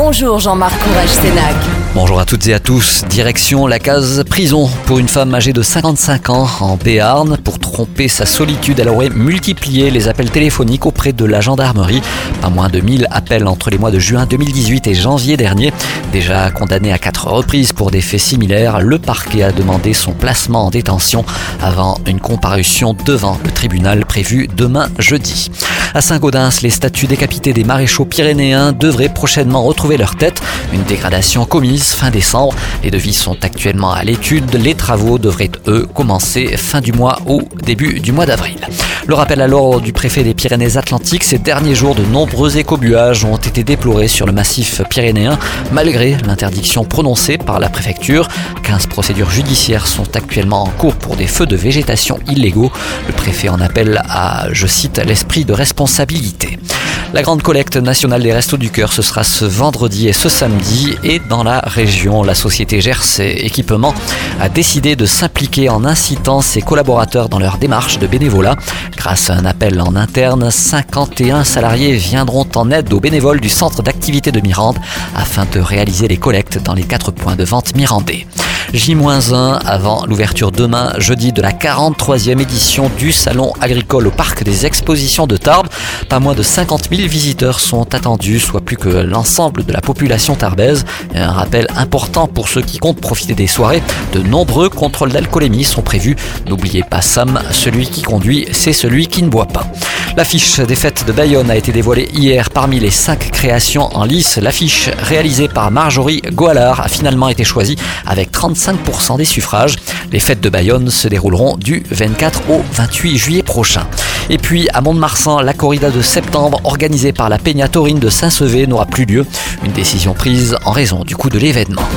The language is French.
Bonjour Jean-Marc Courage Sénac. Bonjour à toutes et à tous. Direction la case prison pour une femme âgée de 55 ans en Béarn. Pour tromper sa solitude, elle aurait multiplié les appels téléphoniques auprès de la gendarmerie. Pas moins de 1000 appels entre les mois de juin 2018 et janvier dernier. Déjà condamné à quatre reprises pour des faits similaires, le parquet a demandé son placement en détention avant une comparution devant le tribunal prévu demain jeudi. À Saint-Gaudens, les statues décapitées des maréchaux pyrénéens devraient prochainement retrouver leur tête. Une dégradation commise fin décembre. Les devis sont actuellement à l'étude. Les travaux devraient, eux, commencer fin du mois ou début du mois d'avril. Le rappel alors du préfet des Pyrénées-Atlantiques, ces derniers jours, de nombreux écobuages ont été déplorés sur le massif pyrénéen, malgré l'interdiction prononcée par la préfecture. 15 procédures judiciaires sont actuellement en cours pour des feux de végétation illégaux. Le préfet en appelle à, je cite, l'esprit de responsabilité. La grande collecte nationale des Restos du Cœur, ce sera ce vendredi et ce samedi. Et dans la région, la société Gers Équipement a décidé de s'impliquer en incitant ses collaborateurs dans leur démarche de bénévolat. Grâce à un appel en interne, 51 salariés viendront en aide aux bénévoles du centre d'activité de Mirande afin de réaliser les collectes dans les quatre points de vente mirandais. J-1 avant l'ouverture demain, jeudi, de la 43e édition du Salon agricole au Parc des Expositions de Tarbes. Pas moins de 50 000 visiteurs sont attendus, soit plus que l'ensemble de la population tarbaise. un rappel important pour ceux qui comptent profiter des soirées, de nombreux contrôles d'alcoolémie sont prévus. N'oubliez pas Sam, celui qui conduit, c'est celui qui ne boit pas. L'affiche des fêtes de Bayonne a été dévoilée hier parmi les cinq créations en lice. L'affiche réalisée par Marjorie Goalard a finalement été choisie avec 35% des suffrages. Les fêtes de Bayonne se dérouleront du 24 au 28 juillet prochain. Et puis à Mont-de-Marsan, la corrida de septembre organisée par la Peña Taurine de Saint-Sevé n'aura plus lieu. Une décision prise en raison du coût de l'événement.